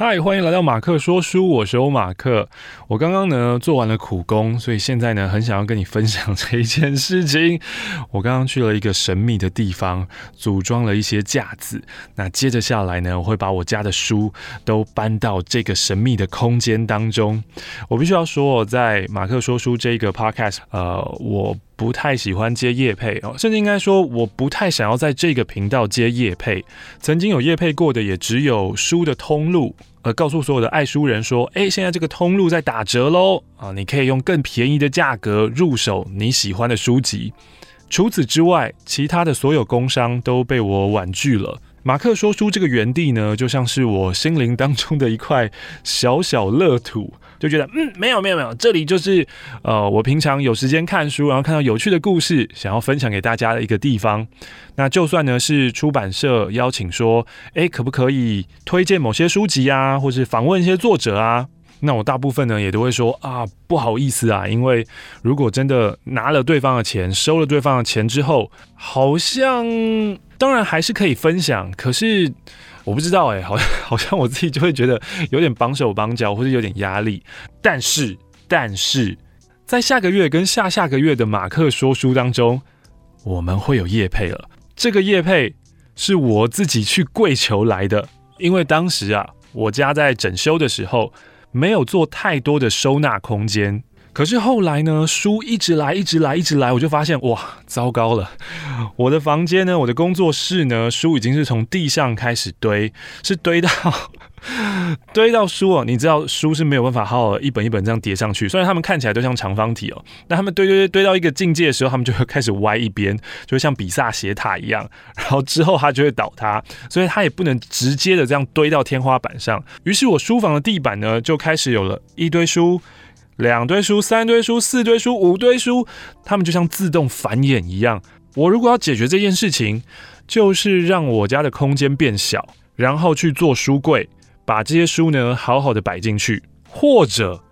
嗨，欢迎来到马克说书，我是欧马克。我刚刚呢做完了苦工，所以现在呢很想要跟你分享这一件事情。我刚刚去了一个神秘的地方，组装了一些架子。那接着下来呢，我会把我家的书都搬到这个神秘的空间当中。我必须要说，在马克说书这个 podcast，呃，我。不太喜欢接夜配哦，甚至应该说我不太想要在这个频道接夜配。曾经有夜配过的也只有书的通路，呃，告诉所有的爱书人说，诶，现在这个通路在打折喽啊，你可以用更便宜的价格入手你喜欢的书籍。除此之外，其他的所有工商都被我婉拒了。马克说书这个园地呢，就像是我心灵当中的一块小小乐土。就觉得嗯，没有没有没有，这里就是呃，我平常有时间看书，然后看到有趣的故事，想要分享给大家的一个地方。那就算呢是出版社邀请说，诶，可不可以推荐某些书籍啊，或是访问一些作者啊？那我大部分呢也都会说啊，不好意思啊，因为如果真的拿了对方的钱，收了对方的钱之后，好像当然还是可以分享，可是。我不知道哎、好像 好像我自己就会觉得有点绑手绑脚，或者有点压力。但是，但是在下个月跟下下个月的马克说书当中，我们会有叶配了。这个叶配是我自己去跪求来的，因为当时啊，我家在整修的时候没有做太多的收纳空间。可是后来呢，书一直来，一直来，一直来，我就发现哇，糟糕了！我的房间呢，我的工作室呢，书已经是从地上开始堆，是堆到 堆到书哦。你知道书是没有办法好好一本一本这样叠上去，虽然他们看起来都像长方体哦，但他们堆堆堆堆到一个境界的时候，他们就会开始歪一边，就会像比萨斜塔一样，然后之后它就会倒塌，所以它也不能直接的这样堆到天花板上。于是我书房的地板呢，就开始有了一堆书。两堆书、三堆书、四堆书、五堆书，它们就像自动繁衍一样。我如果要解决这件事情，就是让我家的空间变小，然后去做书柜，把这些书呢好好的摆进去，或者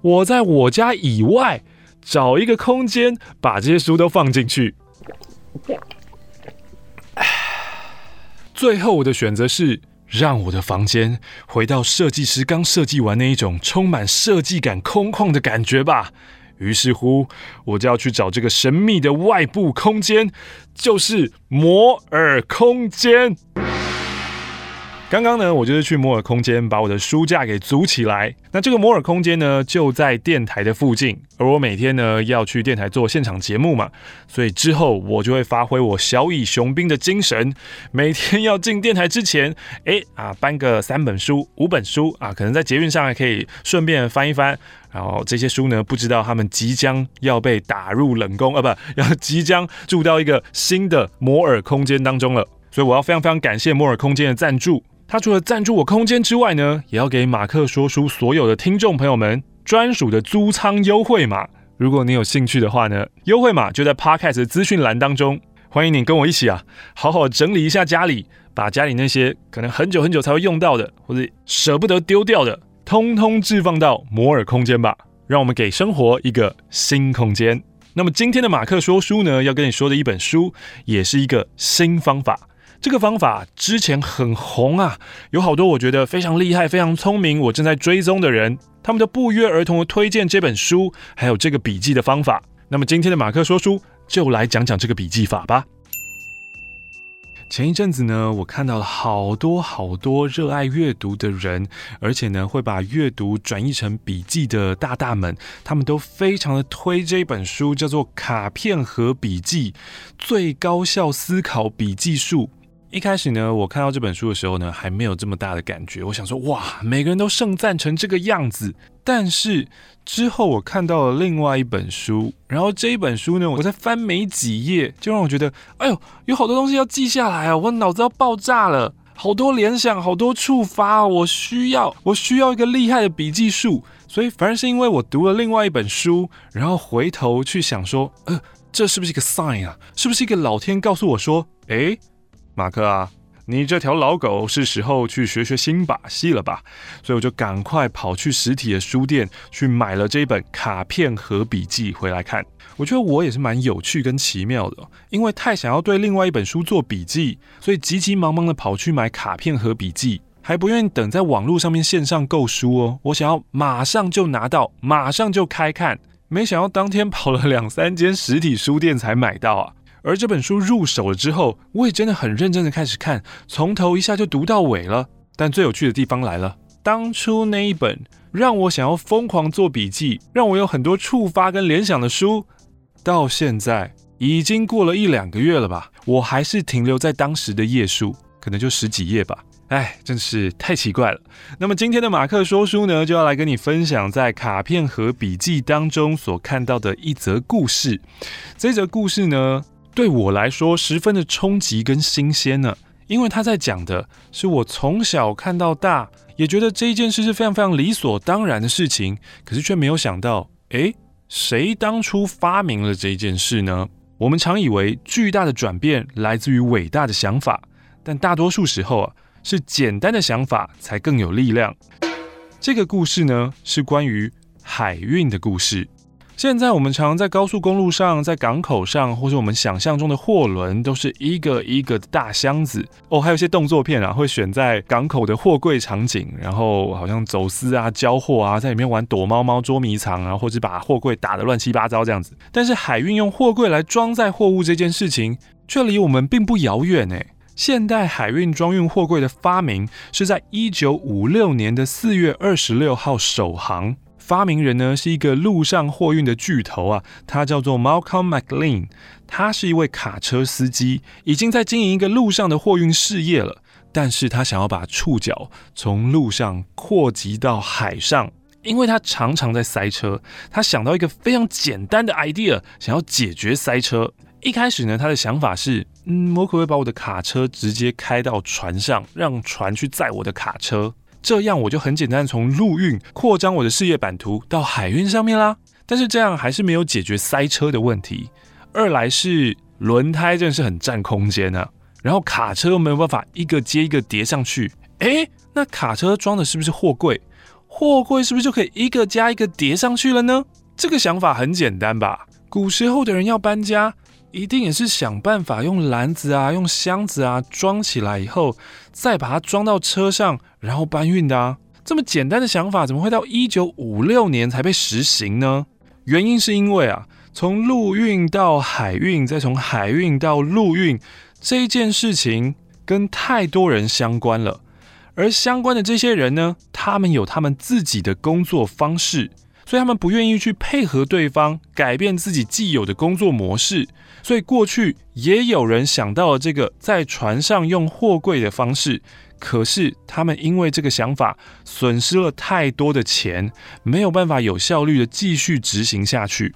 我在我家以外找一个空间，把这些书都放进去。最后我的选择是。让我的房间回到设计师刚设计完那一种充满设计感、空旷的感觉吧。于是乎，我就要去找这个神秘的外部空间，就是摩尔空间。刚刚呢，我就是去摩尔空间把我的书架给组起来。那这个摩尔空间呢，就在电台的附近。而我每天呢要去电台做现场节目嘛，所以之后我就会发挥我小以雄兵的精神，每天要进电台之前，哎啊搬个三本书、五本书啊，可能在捷运上还可以顺便翻一翻。然后这些书呢，不知道他们即将要被打入冷宫啊，不 要即将住到一个新的摩尔空间当中了。所以我要非常非常感谢摩尔空间的赞助。他除了赞助我空间之外呢，也要给马克说书所有的听众朋友们专属的租仓优惠码。如果你有兴趣的话呢，优惠码就在 Podcast 的资讯栏当中。欢迎你跟我一起啊，好好整理一下家里，把家里那些可能很久很久才会用到的，或者舍不得丢掉的，通通置放到摩尔空间吧。让我们给生活一个新空间。那么今天的马克说书呢，要跟你说的一本书，也是一个新方法。这个方法之前很红啊，有好多我觉得非常厉害、非常聪明，我正在追踪的人，他们都不约而同的推荐这本书，还有这个笔记的方法。那么今天的马克说书就来讲讲这个笔记法吧。前一阵子呢，我看到了好多好多热爱阅读的人，而且呢会把阅读转译成笔记的大大们，他们都非常的推这本书，叫做《卡片和笔记：最高效思考笔记术》。一开始呢，我看到这本书的时候呢，还没有这么大的感觉。我想说，哇，每个人都盛赞成这个样子。但是之后我看到了另外一本书，然后这一本书呢，我在翻没几页，就让我觉得，哎呦，有好多东西要记下来啊！我脑子要爆炸了，好多联想，好多触发，我需要，我需要一个厉害的笔记术。所以反而是因为我读了另外一本书，然后回头去想说，呃，这是不是一个 sign 啊？是不是一个老天告诉我说，诶。马克啊，你这条老狗是时候去学学新把戏了吧？所以我就赶快跑去实体的书店去买了这一本卡片和笔记回来看。我觉得我也是蛮有趣跟奇妙的，因为太想要对另外一本书做笔记，所以急急忙忙的跑去买卡片和笔记。还不愿意等在网络上面线上购书哦，我想要马上就拿到，马上就开看。没想到当天跑了两三间实体书店才买到啊！而这本书入手了之后，我也真的很认真的开始看，从头一下就读到尾了。但最有趣的地方来了，当初那一本让我想要疯狂做笔记，让我有很多触发跟联想的书，到现在已经过了一两个月了吧，我还是停留在当时的页数，可能就十几页吧。哎，真是太奇怪了。那么今天的马克说书呢，就要来跟你分享在卡片和笔记当中所看到的一则故事。这则故事呢，对我来说十分的冲击跟新鲜呢，因为他在讲的是我从小看到大，也觉得这一件事是非常非常理所当然的事情，可是却没有想到，哎，谁当初发明了这一件事呢？我们常以为巨大的转变来自于伟大的想法，但大多数时候啊。是简单的想法才更有力量。这个故事呢，是关于海运的故事。现在我们常在高速公路上、在港口上，或是我们想象中的货轮，都是一个一个的大箱子哦。还有些动作片啊，会选在港口的货柜场景，然后好像走私啊、交货啊，在里面玩躲猫猫、捉迷藏啊，或者把货柜打得乱七八糟这样子。但是海运用货柜来装载货物这件事情，却离我们并不遥远诶。现代海运装运货柜的发明是在一九五六年的四月二十六号首航，发明人呢是一个陆上货运的巨头啊，他叫做 Malcolm McLean，他是一位卡车司机，已经在经营一个陆上的货运事业了，但是他想要把触角从陆上扩及到海上，因为他常常在塞车，他想到一个非常简单的 idea，想要解决塞车。一开始呢，他的想法是，嗯，我可不可以把我的卡车直接开到船上，让船去载我的卡车，这样我就很简单从陆运扩张我的事业版图到海运上面啦。但是这样还是没有解决塞车的问题。二来是轮胎真的是很占空间啊，然后卡车又没有办法一个接一个叠上去。诶，那卡车装的是不是货柜？货柜是不是就可以一个加一个叠上去了呢？这个想法很简单吧？古时候的人要搬家。一定也是想办法用篮子啊，用箱子啊装起来以后，再把它装到车上，然后搬运的啊。这么简单的想法，怎么会到一九五六年才被实行呢？原因是因为啊，从陆运到海运，再从海运到陆运，这一件事情跟太多人相关了。而相关的这些人呢，他们有他们自己的工作方式，所以他们不愿意去配合对方，改变自己既有的工作模式。所以过去也有人想到了这个在船上用货柜的方式，可是他们因为这个想法损失了太多的钱，没有办法有效率的继续执行下去。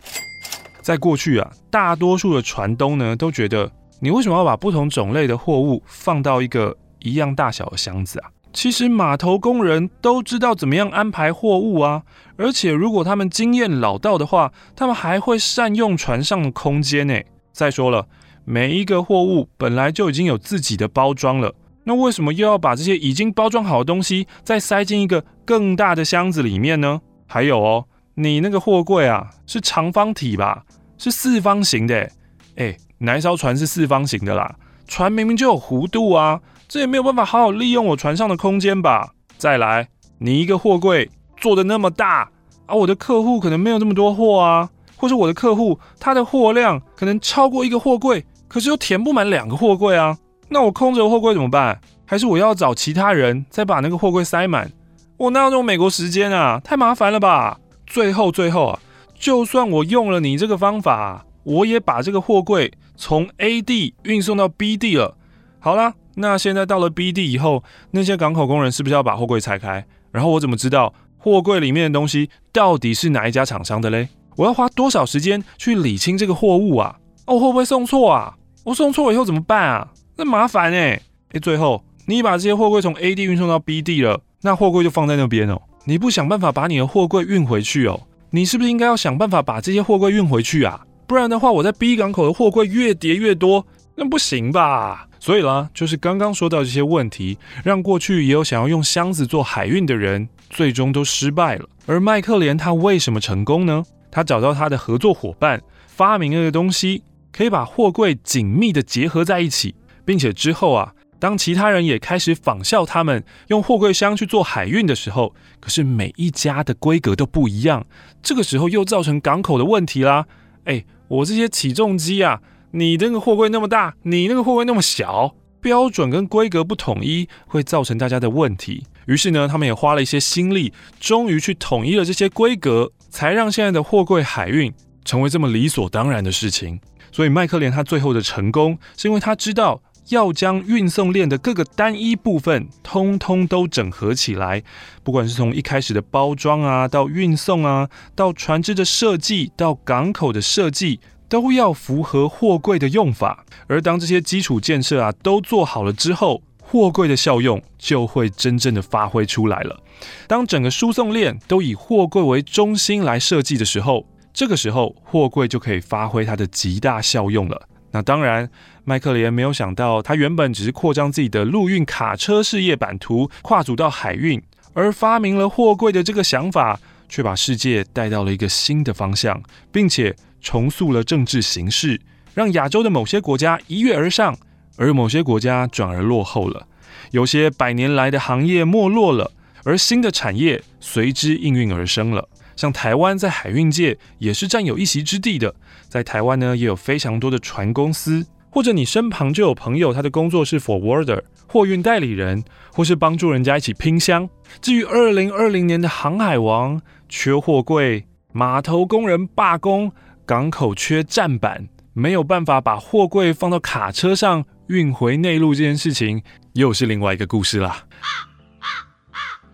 在过去啊，大多数的船东呢都觉得，你为什么要把不同种类的货物放到一个一样大小的箱子啊？其实码头工人都知道怎么样安排货物啊，而且如果他们经验老道的话，他们还会善用船上的空间呢。再说了，每一个货物本来就已经有自己的包装了，那为什么又要把这些已经包装好的东西再塞进一个更大的箱子里面呢？还有哦，你那个货柜啊，是长方体吧？是四方形的？哎，哪一艘船是四方形的啦？船明明就有弧度啊，这也没有办法好好利用我船上的空间吧？再来，你一个货柜做得那么大啊，我的客户可能没有这么多货啊。或是我的客户，他的货量可能超过一个货柜，可是又填不满两个货柜啊。那我空着货柜怎么办？还是我要找其他人再把那个货柜塞满？我哪有这种美国时间啊？太麻烦了吧！最后最后啊，就算我用了你这个方法，我也把这个货柜从 A 地运送到 B 地了。好啦，那现在到了 B 地以后，那些港口工人是不是要把货柜拆开？然后我怎么知道货柜里面的东西到底是哪一家厂商的嘞？我要花多少时间去理清这个货物啊？哦，会不会送错啊？我送错了以后怎么办啊？那麻烦哎！哎，最后你把这些货柜从 A 地运送到 B 地了，那货柜就放在那边哦。你不想办法把你的货柜运回去哦？你是不是应该要想办法把这些货柜运回去啊？不然的话，我在 B 港口的货柜越叠越多，那不行吧？所以啦，就是刚刚说到这些问题，让过去也有想要用箱子做海运的人，最终都失败了。而麦克连他为什么成功呢？他找到他的合作伙伴，发明了一个东西，可以把货柜紧密的结合在一起，并且之后啊，当其他人也开始仿效他们用货柜箱去做海运的时候，可是每一家的规格都不一样，这个时候又造成港口的问题啦。哎，我这些起重机啊，你那个货柜那么大，你那个货柜那么小，标准跟规格不统一，会造成大家的问题。于是呢，他们也花了一些心力，终于去统一了这些规格，才让现在的货柜海运成为这么理所当然的事情。所以麦克连他最后的成功，是因为他知道。要将运送链的各个单一部分通通都整合起来，不管是从一开始的包装啊，到运送啊，到船只的设计，到港口的设计，都要符合货柜的用法。而当这些基础建设啊都做好了之后，货柜的效用就会真正的发挥出来了。当整个输送链都以货柜为中心来设计的时候，这个时候货柜就可以发挥它的极大效用了。那当然，麦克连没有想到，他原本只是扩张自己的陆运卡车事业版图，跨足到海运，而发明了货柜的这个想法，却把世界带到了一个新的方向，并且重塑了政治形势，让亚洲的某些国家一跃而上，而某些国家转而落后了。有些百年来的行业没落了，而新的产业随之应运而生了。像台湾在海运界也是占有一席之地的，在台湾呢也有非常多的船公司，或者你身旁就有朋友，他的工作是 forwarder 货运代理人，或是帮助人家一起拼箱。至于二零二零年的航海王缺货柜，码头工人罢工，港口缺站板，没有办法把货柜放到卡车上运回内陆这件事情，又是另外一个故事啦。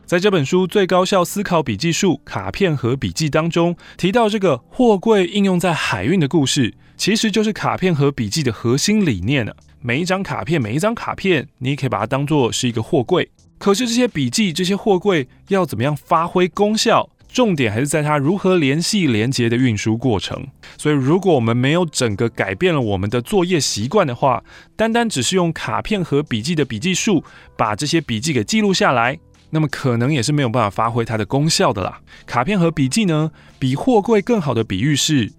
在这本书《最高效思考笔记术：卡片和笔记》当中提到，这个货柜应用在海运的故事，其实就是卡片和笔记的核心理念了。每一张卡片，每一张卡片，你可以把它当做是一个货柜。可是这些笔记，这些货柜要怎么样发挥功效？重点还是在它如何联系、连接的运输过程。所以，如果我们没有整个改变了我们的作业习惯的话，单单只是用卡片和笔记的笔记术，把这些笔记给记录下来。那么可能也是没有办法发挥它的功效的啦。卡片和笔记呢，比货柜更好的比喻是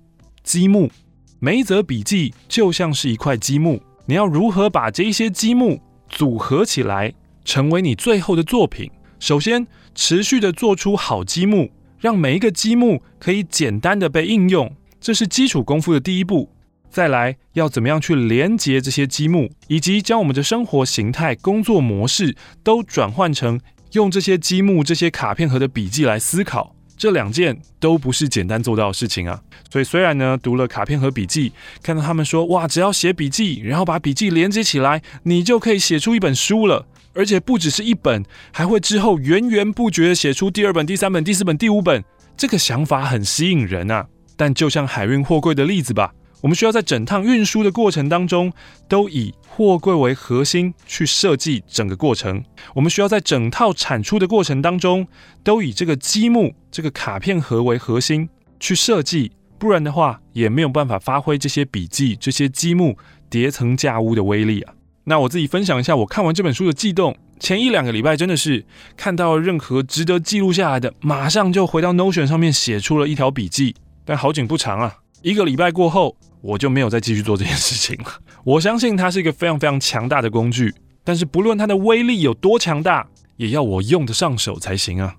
积木。每一则笔记就像是一块积木，你要如何把这一些积木组合起来，成为你最后的作品？首先，持续的做出好积木，让每一个积木可以简单的被应用，这是基础功夫的第一步。再来，要怎么样去连接这些积木，以及将我们的生活形态、工作模式都转换成。用这些积木、这些卡片盒的笔记来思考，这两件都不是简单做到的事情啊。所以虽然呢，读了卡片和笔记，看到他们说，哇，只要写笔记，然后把笔记连接起来，你就可以写出一本书了。而且不只是一本，还会之后源源不绝地写出第二本、第三本、第四本、第五本。这个想法很吸引人啊。但就像海运货柜的例子吧。我们需要在整趟运输的过程当中，都以货柜为核心去设计整个过程。我们需要在整套产出的过程当中，都以这个积木、这个卡片盒为核心去设计，不然的话，也没有办法发挥这些笔记、这些积木叠层架屋的威力啊。那我自己分享一下，我看完这本书的悸动。前一两个礼拜真的是看到任何值得记录下来的，马上就回到 Notion 上面写出了一条笔记。但好景不长啊，一个礼拜过后。我就没有再继续做这件事情了。我相信它是一个非常非常强大的工具，但是不论它的威力有多强大，也要我用得上手才行啊。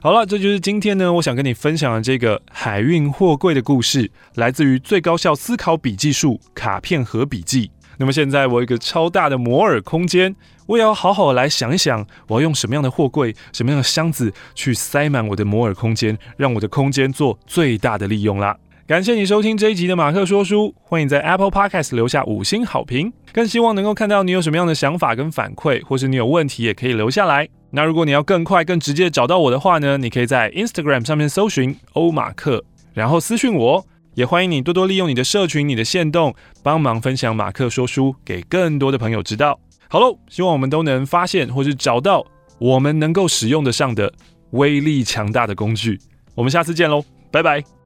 好了，这就是今天呢，我想跟你分享的这个海运货柜的故事，来自于《最高效思考笔记术：卡片和笔记》。那么现在我有一个超大的摩尔空间，我也要好好来想一想，我要用什么样的货柜、什么样的箱子去塞满我的摩尔空间，让我的空间做最大的利用啦。感谢你收听这一集的马克说书，欢迎在 Apple Podcast 留下五星好评，更希望能够看到你有什么样的想法跟反馈，或是你有问题也可以留下来。那如果你要更快、更直接找到我的话呢，你可以在 Instagram 上面搜寻欧马克，然后私讯我。也欢迎你多多利用你的社群、你的限动，帮忙分享马克说书给更多的朋友知道。好喽，希望我们都能发现或是找到我们能够使用得上的威力强大的工具。我们下次见喽，拜拜。